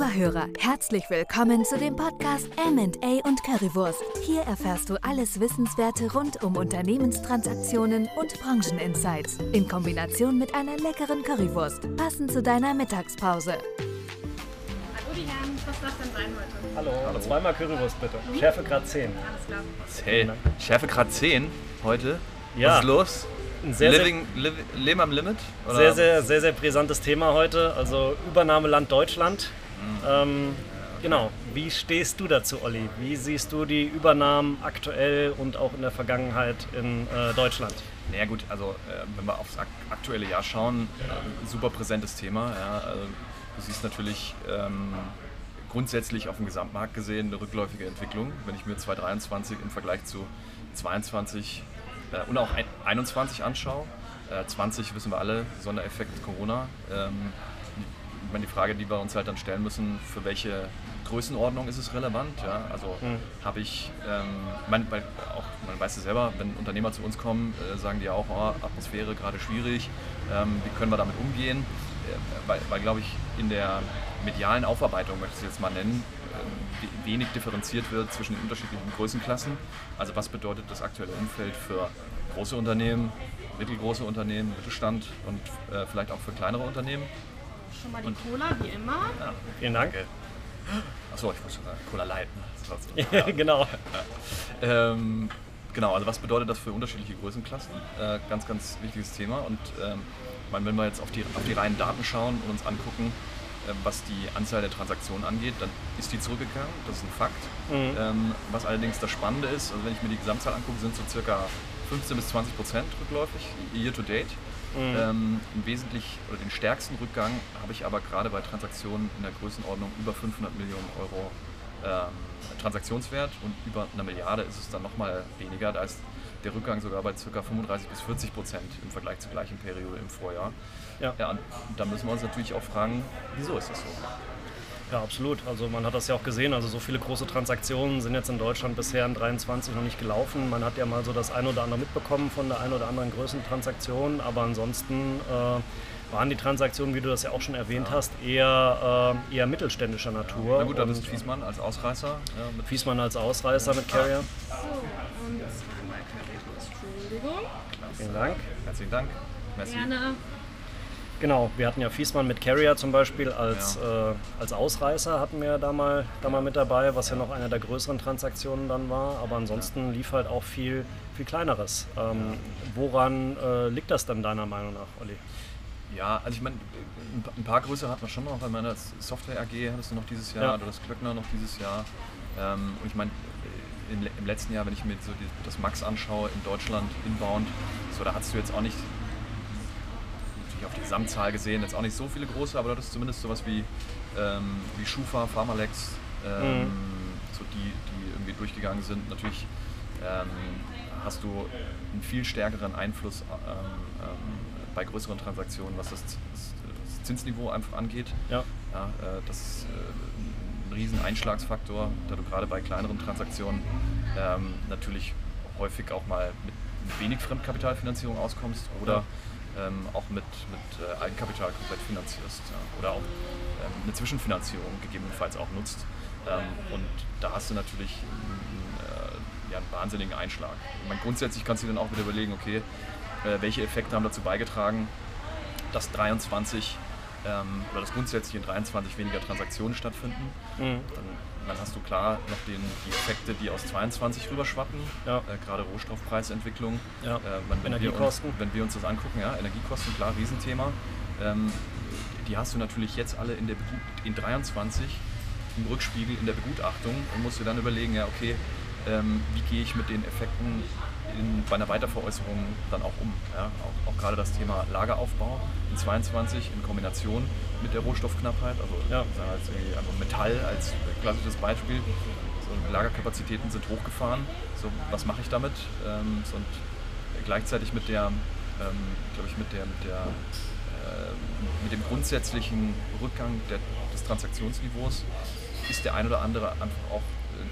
Lieber Hörer, herzlich willkommen zu dem Podcast M&A und Currywurst. Hier erfährst du alles Wissenswerte rund um Unternehmenstransaktionen und Brancheninsights in Kombination mit einer leckeren Currywurst, passend zu deiner Mittagspause. Hallo die Herren, was darf denn sein heute? Hallo, Hallo. zweimal Currywurst bitte. Schärfe Grad 10. Alles klar. Hey, Schärfe Grad 10 heute? Ja. Was ist los? Ein sehr, Living, liv, Leben am Limit? sehr, sehr, sehr, sehr, sehr brisantes Thema heute. Also Übernahmeland Deutschland. Ähm, genau. Wie stehst du dazu, Olli? Wie siehst du die Übernahmen aktuell und auch in der Vergangenheit in äh, Deutschland? Naja gut, also äh, wenn wir aufs ak aktuelle Jahr schauen, äh, super präsentes Thema. Ja, also, du siehst natürlich ähm, grundsätzlich auf dem Gesamtmarkt gesehen eine rückläufige Entwicklung. Wenn ich mir 2023 im Vergleich zu 22 äh, und auch 21 anschaue, äh, 20 wissen wir alle, Sondereffekt Corona. Ähm, ich meine, die Frage, die wir uns halt dann stellen müssen, für welche Größenordnung ist es relevant? Ja? Also habe ich, ähm, man, weil auch, man weiß es selber, wenn Unternehmer zu uns kommen, äh, sagen die ja auch, oh, Atmosphäre gerade schwierig, ähm, wie können wir damit umgehen? Äh, weil, weil glaube ich, in der medialen Aufarbeitung, möchte ich es jetzt mal nennen, äh, wenig differenziert wird zwischen den unterschiedlichen Größenklassen. Also was bedeutet das aktuelle Umfeld für große Unternehmen, mittelgroße Unternehmen, Mittelstand und äh, vielleicht auch für kleinere Unternehmen? Schon mal die Cola, wie immer. Ja. Vielen Dank. Achso, ich wollte schon sagen, Cola Light. Ne? So. Ja, genau. Ähm, genau, also was bedeutet das für unterschiedliche Größenklassen? Äh, ganz, ganz wichtiges Thema. Und ähm, wenn wir jetzt auf die, auf die reinen Daten schauen und uns angucken, äh, was die Anzahl der Transaktionen angeht, dann ist die zurückgegangen, das ist ein Fakt. Mhm. Ähm, was allerdings das Spannende ist, also wenn ich mir die Gesamtzahl angucke, sind so circa 15 bis 20 Prozent rückläufig, year to date. Mhm. Ähm, Im oder den stärksten Rückgang habe ich aber gerade bei Transaktionen in der Größenordnung über 500 Millionen Euro ähm, Transaktionswert und über eine Milliarde ist es dann nochmal weniger. Da ist der Rückgang sogar bei ca. 35 bis 40 Prozent im Vergleich zur gleichen Periode im Vorjahr. Ja. Ja, und da müssen wir uns natürlich auch fragen, wieso ist das so? Ja, absolut. Also man hat das ja auch gesehen. Also so viele große Transaktionen sind jetzt in Deutschland bisher in 23 noch nicht gelaufen. Man hat ja mal so das ein oder andere mitbekommen von der ein oder anderen Größentransaktion, aber ansonsten äh, waren die Transaktionen, wie du das ja auch schon erwähnt hast, eher, äh, eher mittelständischer Natur. Na gut, dann Und, ist Fiesmann als Ausreißer. Ja, mit Fiesmann als Ausreißer mit Carrier. So, und. Entschuldigung. Vielen Dank. Herzlichen Dank. Merci. Gerne. Genau, wir hatten ja Fiesmann mit Carrier zum Beispiel als, äh, als Ausreißer hatten wir da mal, da mal mit dabei, was ja noch eine der größeren Transaktionen dann war. Aber ansonsten lief halt auch viel, viel kleineres. Ähm, woran äh, liegt das denn deiner Meinung nach, Olli? Ja, also ich meine, ein pa- ein paar größere hat man schon noch. Bei meiner Software AG hattest du noch dieses Jahr Ja. oder das Klöckner noch dieses Jahr. Ähm, und ich meine, im, letzten Jahr, wenn ich mir so die, das Max anschaue in Deutschland, inbound, so da hast du jetzt auch nicht, natürlich auf die Gesamtzahl gesehen, jetzt auch nicht so viele große, aber das ist zumindest sowas wie, ähm, wie Schufa, Pharmalex, ähm, Mhm. so die, die irgendwie durchgegangen sind. Natürlich ähm, hast du einen viel stärkeren Einfluss ähm, ähm, bei größeren Transaktionen, was das, das, das Zinsniveau einfach angeht. Ja. Ja, äh, das ist äh, ein riesen Einschlagsfaktor, da du gerade bei kleineren Transaktionen ähm, natürlich häufig auch mal mit, mit wenig Fremdkapitalfinanzierung auskommst oder ähm, auch mit, mit äh, Eigenkapital komplett finanzierst ja, oder auch ähm, eine Zwischenfinanzierung gegebenenfalls auch nutzt. Ähm, und da hast du natürlich einen, äh, ja, einen wahnsinnigen Einschlag. Meine, grundsätzlich kannst du dir dann auch wieder überlegen, okay, äh, welche Effekte haben dazu beigetragen, dass 23 ähm, oder dass grundsätzlich in 23 weniger Transaktionen stattfinden. Mhm. Dann, dann hast du klar noch den, die Effekte, die aus 22 rüberschwappen, Ja. äh, gerade Rohstoffpreisentwicklung. Ja. Äh, wenn, wenn, wir uns, Energiekosten. wenn wir uns das angucken, ja, Energiekosten, klar, Riesenthema. Ähm, die hast du natürlich jetzt alle in, der, Begut- in 23 im Rückspiegel in der Begutachtung und musst dir dann überlegen, ja, okay, ähm, wie gehe ich mit den Effekten in, bei einer Weiterveräußerung dann auch um. Ja? Auch, auch gerade das Thema Lageraufbau in 22 in Kombination mit der Rohstoffknappheit, also Ja. sagen irgendwie einfach Metall als klassisches Beispiel. So, Lagerkapazitäten sind hochgefahren. So, was mache ich damit? Ähm, so, und gleichzeitig mit der, ähm, glaube ich, mit der, mit der äh, mit dem grundsätzlichen Rückgang der, des Transaktionsniveaus ist der ein oder andere einfach auch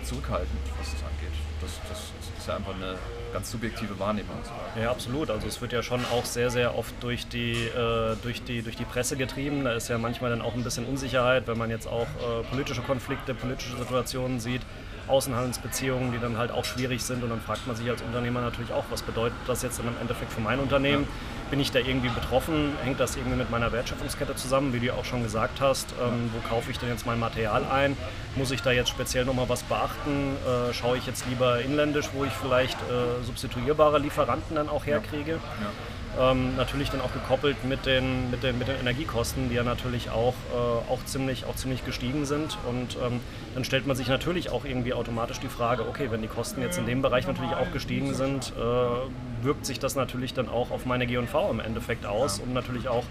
zurückhaltend, was das angeht. Das, das, ist ja einfach eine ganz subjektive Wahrnehmung. Ja, absolut. Also es wird ja schon auch sehr, sehr oft durch die, äh, durch, die, durch die Presse getrieben. Da ist ja manchmal dann auch ein bisschen Unsicherheit, wenn man jetzt auch äh, politische Konflikte, politische Situationen sieht. Außenhandelsbeziehungen, die dann halt auch schwierig sind. Und dann fragt man sich als Unternehmer natürlich auch, was bedeutet das jetzt dann im Endeffekt für mein Unternehmen? Ja. Bin ich da irgendwie betroffen? Hängt das irgendwie mit meiner Wertschöpfungskette zusammen, wie du auch schon gesagt hast? Ähm, wo kaufe ich denn jetzt mein Material ein? Muss ich da jetzt speziell nochmal was beachten? Äh, schaue ich jetzt lieber inländisch, wo ich vielleicht äh, substituierbare Lieferanten dann auch herkriege? Ja. Ja. Ähm, natürlich dann auch gekoppelt mit den, mit den, mit den Energiekosten, die ja natürlich auch, äh, auch, ziemlich, auch ziemlich gestiegen sind. Und ähm, dann stellt man sich natürlich auch irgendwie automatisch die Frage, okay, wenn die Kosten jetzt in dem Bereich natürlich auch gestiegen sind, äh, wirkt sich das natürlich dann auch auf meine G&V im Endeffekt aus und natürlich auch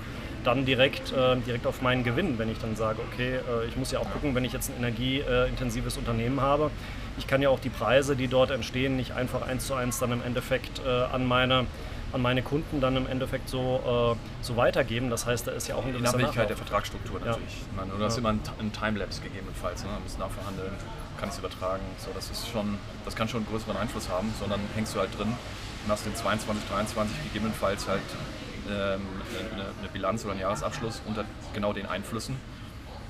dann direkt, äh, direkt auf meinen Gewinn, wenn ich dann sage, okay, äh, ich muss ja auch gucken, wenn ich jetzt ein energieintensives Unternehmen habe, ich kann ja auch die Preise, die dort entstehen, nicht einfach eins zu eins dann im Endeffekt äh, an meine an meine Kunden dann im Endeffekt so, äh, so weitergeben. Das heißt, da ist ja auch ein gewisser Die Abhängigkeit der Vertragsstruktur natürlich. Ja. Meine, oder ja. ist immer ein, ein Timelapse gegebenenfalls. Ne? Man muss nachverhandeln, kann es übertragen. So, das, ist schon, das kann schon einen größeren Einfluss haben, sondern hängst du halt drin und hast in 22, 23 gegebenenfalls halt ähm, eine, eine Bilanz oder einen Jahresabschluss unter genau den Einflüssen.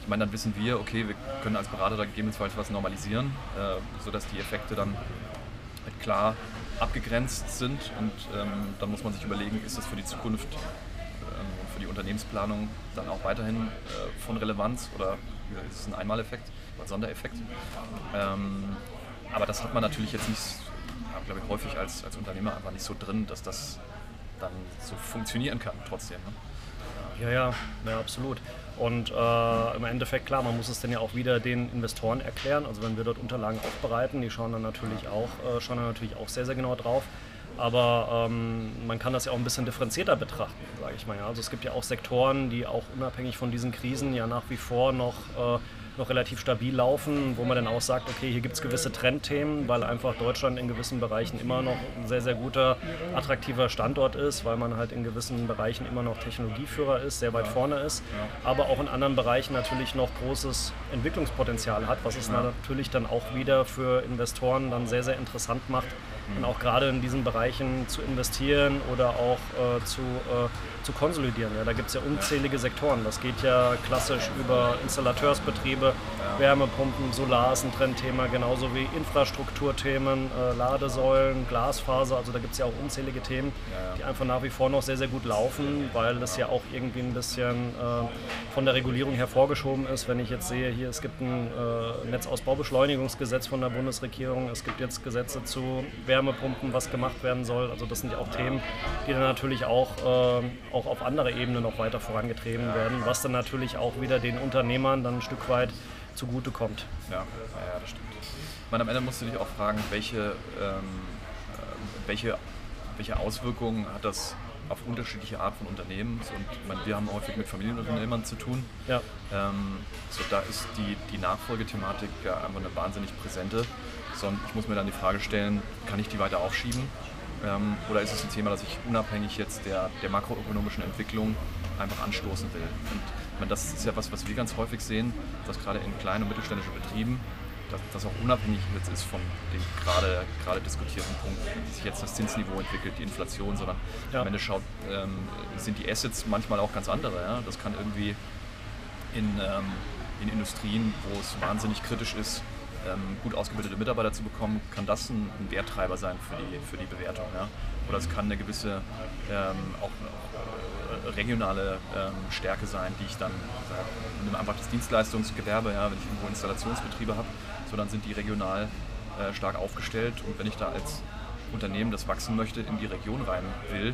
Ich meine, dann wissen wir, okay, wir können als Berater da gegebenenfalls was normalisieren, äh, sodass die Effekte dann halt klar abgegrenzt sind und ähm, dann muss man sich überlegen, ist das für die Zukunft, ähm, für die Unternehmensplanung dann auch weiterhin äh, von Relevanz oder ist es ein Einmaleffekt, ein Sondereffekt. Ähm, aber das hat man natürlich jetzt nicht, glaube ich, häufig als, als Unternehmer einfach nicht so drin, dass das dann so funktionieren kann trotzdem. Ne? Ja, ja, ja, absolut. Und äh, im Endeffekt, klar, man muss es dann ja auch wieder den Investoren erklären. Also wenn wir dort Unterlagen aufbereiten, die schauen dann natürlich auch, äh, schauen dann natürlich auch sehr, sehr genau drauf. Aber ähm, man kann das ja auch ein bisschen differenzierter betrachten, sage ich mal. Ja. Also es gibt ja auch Sektoren, die auch unabhängig von diesen Krisen ja nach wie vor noch äh, noch relativ stabil laufen, wo man dann auch sagt, okay, hier gibt es gewisse Trendthemen, weil einfach Deutschland in gewissen Bereichen immer noch ein sehr, sehr guter, attraktiver Standort ist, weil man halt in gewissen Bereichen immer noch Technologieführer ist, sehr weit vorne ist, aber auch in anderen Bereichen natürlich noch großes Entwicklungspotenzial hat, was es natürlich dann auch wieder für Investoren dann sehr, sehr interessant macht, und auch gerade in diesen Bereichen zu investieren oder auch äh, zu, äh, zu konsolidieren. Ja, da gibt es ja unzählige Sektoren. Das geht ja klassisch über Installateursbetriebe. Wärmepumpen, Solar ist ein Trendthema, genauso wie Infrastrukturthemen, äh, Ladesäulen, Glasfaser. Also da gibt es ja auch unzählige Themen, die einfach nach wie vor noch sehr, sehr gut laufen, weil das ja auch irgendwie ein bisschen äh, von der Regulierung hervorgeschoben ist. Wenn ich jetzt sehe, hier es gibt ein äh, Netzausbaubeschleunigungsgesetz von der Bundesregierung, es gibt jetzt Gesetze zu Wärmepumpen, Wärmepumpen, was gemacht werden soll. Also das sind ja auch Themen, die dann natürlich auch, äh, auch auf andere Ebenen noch weiter vorangetrieben werden, was dann natürlich auch wieder den Unternehmern dann ein Stück weit zugutekommt. Ja, ja, das stimmt. Ich meine, am Ende musst du dich auch fragen, welche, ähm, äh, welche, welche Auswirkungen hat das auf unterschiedliche Art von Unternehmen. Und meine, wir haben häufig mit Familienunternehmern zu tun. Ja. Ähm, so, da ist die, die Nachfolgethematik ja einfach eine wahnsinnig präsente sondern ich muss mir dann die Frage stellen, kann ich die weiter aufschieben? Ähm, oder ist es ein Thema, das ich unabhängig jetzt der, der makroökonomischen Entwicklung einfach anstoßen will? Und meine, das ist ja was, was wir ganz häufig sehen, dass gerade in kleinen und mittelständischen Betrieben dass das auch unabhängig jetzt ist von dem gerade, gerade diskutierten Punkt, wie sich jetzt das Zinsniveau entwickelt, die Inflation, sondern ja. am Ende schaut, ähm, sind die Assets manchmal auch ganz andere. Ja? Das kann irgendwie in, ähm, in Industrien, wo es wahnsinnig kritisch ist, ähm, gut ausgebildete Mitarbeiter zu bekommen, kann das ein, ein Werttreiber sein für die, für die Bewertung. Ja? Oder es kann eine gewisse ähm, auch, auch, äh, regionale ähm, Stärke sein, die ich dann, äh, nehme einfach das Dienstleistungsgewerbe, ja, wenn ich irgendwo Installationsbetriebe habe, so dann sind die regional äh, stark aufgestellt und wenn ich da als Unternehmen, das wachsen möchte, in die Region rein will,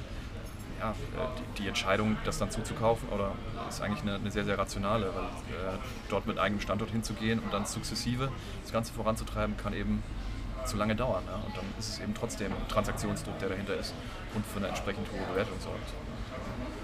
ja, die, die, Entscheidung, das dann zuzukaufen, oder ist eigentlich eine, eine sehr, sehr rationale, weil äh, dort mit eigenem Standort hinzugehen und dann sukzessive das Ganze voranzutreiben, kann eben zu lange dauern. Ja? Und dann ist es eben trotzdem ein Transaktionsdruck, der dahinter ist und für eine entsprechend hohe Bewertung sorgt.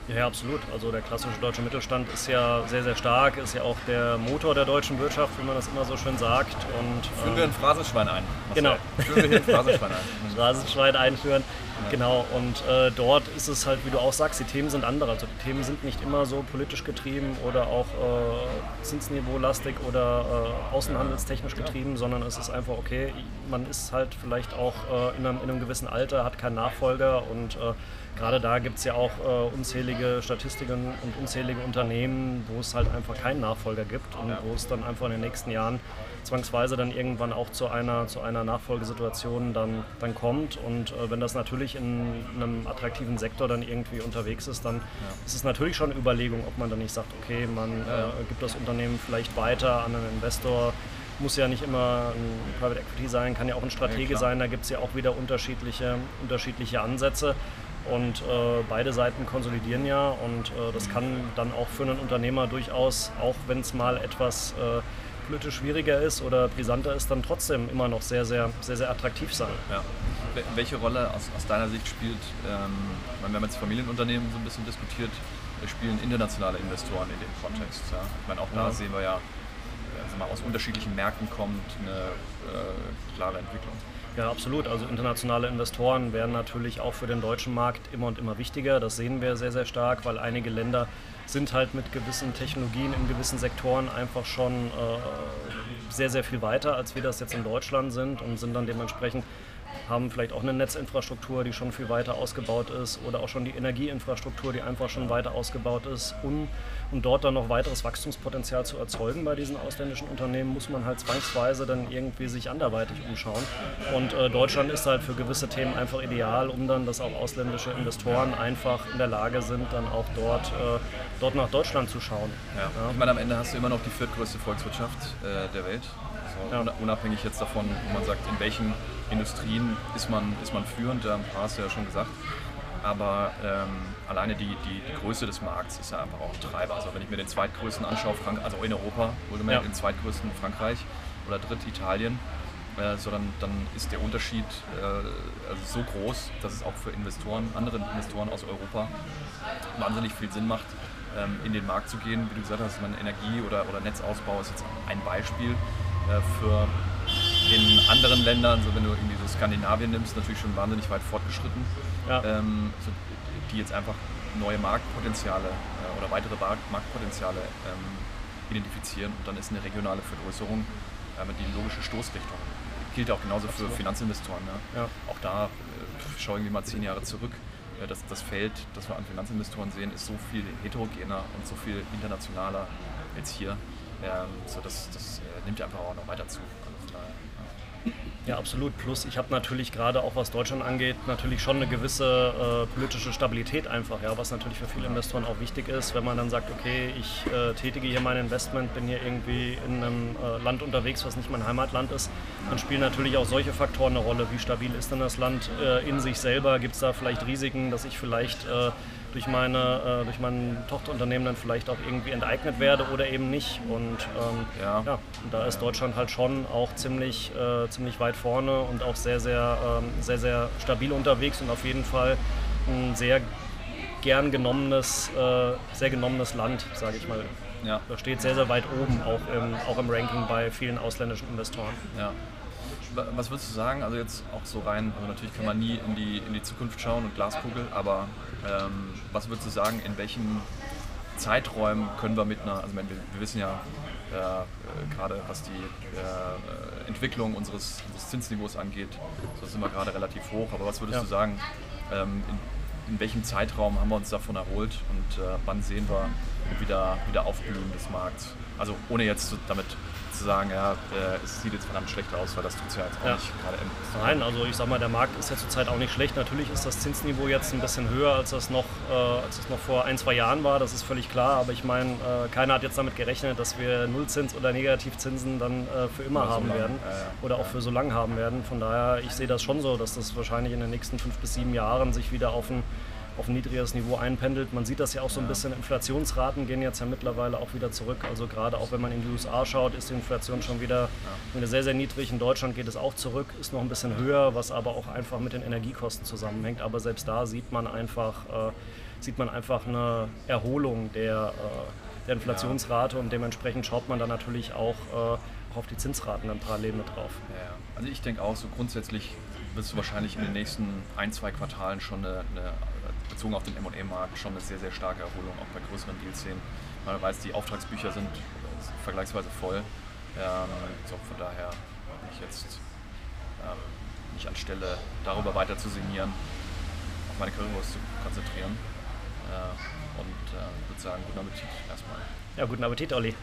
Ja, absolut. Also der klassische deutsche Mittelstand ist ja sehr, sehr stark, ist ja auch der Motor der deutschen Wirtschaft, wie man das immer so schön sagt. Und, Führen wir ein ähm, Phrasenschwein ein. Genau. Führen wir hier ein Phrasenschwein ein. Phrasenschwein einführen. Genau, und äh, dort ist es halt, wie du auch sagst, die Themen sind andere. Also die Themen sind nicht immer so politisch getrieben oder auch äh, Zinsniveau-lastig oder äh, außenhandelstechnisch getrieben, sondern es ist einfach, okay, man ist halt vielleicht auch äh, in einem, in, einem, gewissen Alter, hat keinen Nachfolger und äh, gerade da gibt es ja auch äh, unzählige Statistiken und unzählige Unternehmen, wo es halt einfach keinen Nachfolger gibt und wo es dann einfach in den nächsten Jahren zwangsweise dann irgendwann auch zu einer, zu einer Nachfolgesituation dann, dann kommt. Und äh, wenn das natürlich in einem attraktiven Sektor dann irgendwie unterwegs ist, dann ja. ist es natürlich schon eine Überlegung, ob man dann nicht sagt, okay, man äh, gibt das Unternehmen vielleicht weiter an einen Investor. Muss ja nicht immer ein Private Equity sein, kann ja auch ein Stratege ja, sein. Da gibt es ja auch wieder unterschiedliche, unterschiedliche Ansätze. Und äh, beide Seiten konsolidieren ja und äh, das kann dann auch für einen Unternehmer durchaus, auch wenn es mal etwas äh, politisch schwieriger ist oder brisanter ist, dann trotzdem immer noch sehr, sehr, sehr, sehr attraktiv sein. Ja. Welche Rolle aus, aus deiner Sicht spielt, ähm, wir haben jetzt Familienunternehmen so ein bisschen diskutiert, spielen internationale Investoren in dem Kontext? Ja? Ich meine, auch da ja. sehen wir ja, also mal, aus unterschiedlichen Märkten kommt eine äh, klare Entwicklung. Ja, absolut. Also internationale Investoren werden natürlich auch für den deutschen Markt immer und immer wichtiger. Das sehen wir sehr, sehr stark, weil einige Länder sind halt mit gewissen Technologien in gewissen Sektoren einfach schon äh, sehr, sehr viel weiter, als wir das jetzt in Deutschland sind und sind dann dementsprechend haben vielleicht auch eine Netzinfrastruktur, die schon viel weiter ausgebaut ist oder auch schon die Energieinfrastruktur, die einfach schon weiter ausgebaut ist. Um, um dort dann noch weiteres Wachstumspotenzial zu erzeugen bei diesen ausländischen Unternehmen, muss man halt zwangsweise dann irgendwie sich anderweitig umschauen. Und äh, Deutschland ist halt für gewisse Themen einfach ideal, um dann, dass auch ausländische Investoren einfach in der Lage sind, dann auch dort, äh, dort nach Deutschland zu schauen. Ja. Ja. Ich meine, am Ende hast du immer noch die viertgrößte Volkswirtschaft äh, der Welt. Also ja. unabhängig jetzt davon, wo man sagt, in welchen Industrien ist man, ist man führend, paar hast du ja schon gesagt. Aber ähm, alleine die, die, die, Größe des Markts ist ja einfach auch ein Treiber. Also wenn ich mir den zweitgrößten anschaue, Frank also in Europa, wohlgemerkt, ja. den zweitgrößten Frankreich oder dritt Italien, äh, so dann, dann ist der Unterschied äh, also so groß, dass es auch für Investoren, andere Investoren aus Europa wahnsinnig viel Sinn macht, ähm, in den Markt zu gehen. Wie du gesagt hast, man Energie- oder, oder Netzausbau ist jetzt ein Beispiel äh, für in anderen Ländern, so wenn du irgendwie so Skandinavien nimmst, natürlich schon wahnsinnig weit fortgeschritten, ja. ähm, so, die jetzt einfach neue Marktpotenziale äh, oder weitere Marktpotenziale ähm, identifizieren und dann ist eine regionale Vergrößerung äh, die logische Stoßrichtung. Gilt auch genauso Absolut. für Finanzinvestoren. Ne? Ja. Auch da äh, schauen wir mal zehn Jahre zurück. Äh, das, das Feld, das wir an Finanzinvestoren sehen, ist so viel heterogener und so viel internationaler als hier. Ähm, so das, das äh, nimmt ja einfach auch noch weiter zu. Ja, absolut. Plus ich habe natürlich gerade auch was Deutschland angeht, natürlich schon eine gewisse äh, politische Stabilität einfach, ja, was natürlich für viele Investoren auch wichtig ist, wenn man dann sagt, okay, ich äh, tätige hier mein Investment, bin hier irgendwie in einem äh, Land unterwegs, was nicht mein Heimatland ist, dann spielen natürlich auch solche Faktoren eine Rolle. Wie stabil ist denn das Land äh, in sich selber? Gibt es da vielleicht Risiken, dass ich vielleicht äh, durch, meine, äh, durch mein Tochterunternehmen dann vielleicht auch irgendwie enteignet werde oder eben nicht. Und ähm, ja. ja. da ist Deutschland halt schon auch ziemlich, äh, ziemlich weit vorne und auch sehr, sehr, ähm, sehr, sehr stabil unterwegs und auf jeden Fall ein sehr gern genommenes, äh, sehr genommenes Land, sage ich mal. Ja. Da steht sehr, sehr weit oben, auch im, auch im Ranking bei vielen ausländischen Investoren. Ja. Was würdest du sagen, also jetzt auch so rein, also natürlich kann man nie in die, in die Zukunft schauen und Glaskugel, aber ähm, was würdest du sagen, in welchen Zeiträumen können wir mit einer, also wir, wir wissen ja äh, gerade was die äh, Entwicklung unseres, unseres, Zinsniveaus angeht, so sind wir gerade relativ hoch, aber was würdest ja. du sagen, ähm, in, in, welchem Zeitraum haben wir uns davon erholt und äh, wann sehen wir wieder, wieder Aufblühen des Markts? Also ohne jetzt damit zu sagen, ja, äh, es sieht jetzt verdammt schlecht aus, weil das tut es ja jetzt auch ja. nicht gerade Nein, also ich sag mal, der Markt ist ja zurzeit auch nicht schlecht. Natürlich ist das Zinsniveau jetzt ein bisschen höher, als das noch, äh, als das noch vor ein, zwei Jahren war, das ist völlig klar. Aber ich meine, äh, keiner hat jetzt damit gerechnet, dass wir Nullzins oder Negativzinsen dann äh, für immer oder haben so werden oder auch für so lange haben werden. Von daher, ich sehe das schon so, dass das wahrscheinlich in den nächsten fünf bis sieben Jahren sich wieder auf ein auf ein niedrigeres Niveau einpendelt. Man sieht das ja auch so ein bisschen, Inflationsraten gehen jetzt ja mittlerweile auch wieder zurück. Also gerade auch wenn man in die USA schaut, ist die Inflation schon wieder sehr, sehr niedrig. In Deutschland geht es auch zurück, ist noch ein bisschen höher, was aber auch einfach mit den Energiekosten zusammenhängt. Aber selbst da sieht man einfach, äh, sieht man einfach eine Erholung der, äh, der Inflationsrate und dementsprechend schaut man dann natürlich auch äh, auch auf die Zinsraten dann parallel mit drauf. Ja, also ich denke auch, so grundsätzlich wirst du wahrscheinlich in den nächsten ein, zwei Quartalen schon eine, eine bezogen auf den M&A-Markt, schon eine sehr, sehr starke Erholung auch bei größeren Deals sehen. Man weiß, die Auftragsbücher sind vergleichsweise voll. Ähm, so von daher bin ich jetzt ähm, nicht anstelle, darüber weiter zu signieren, auf meine Currywurst zu konzentrieren. Äh, und äh, würde sagen, guten Appetit erstmal. Ja, guten Appetit, Olli.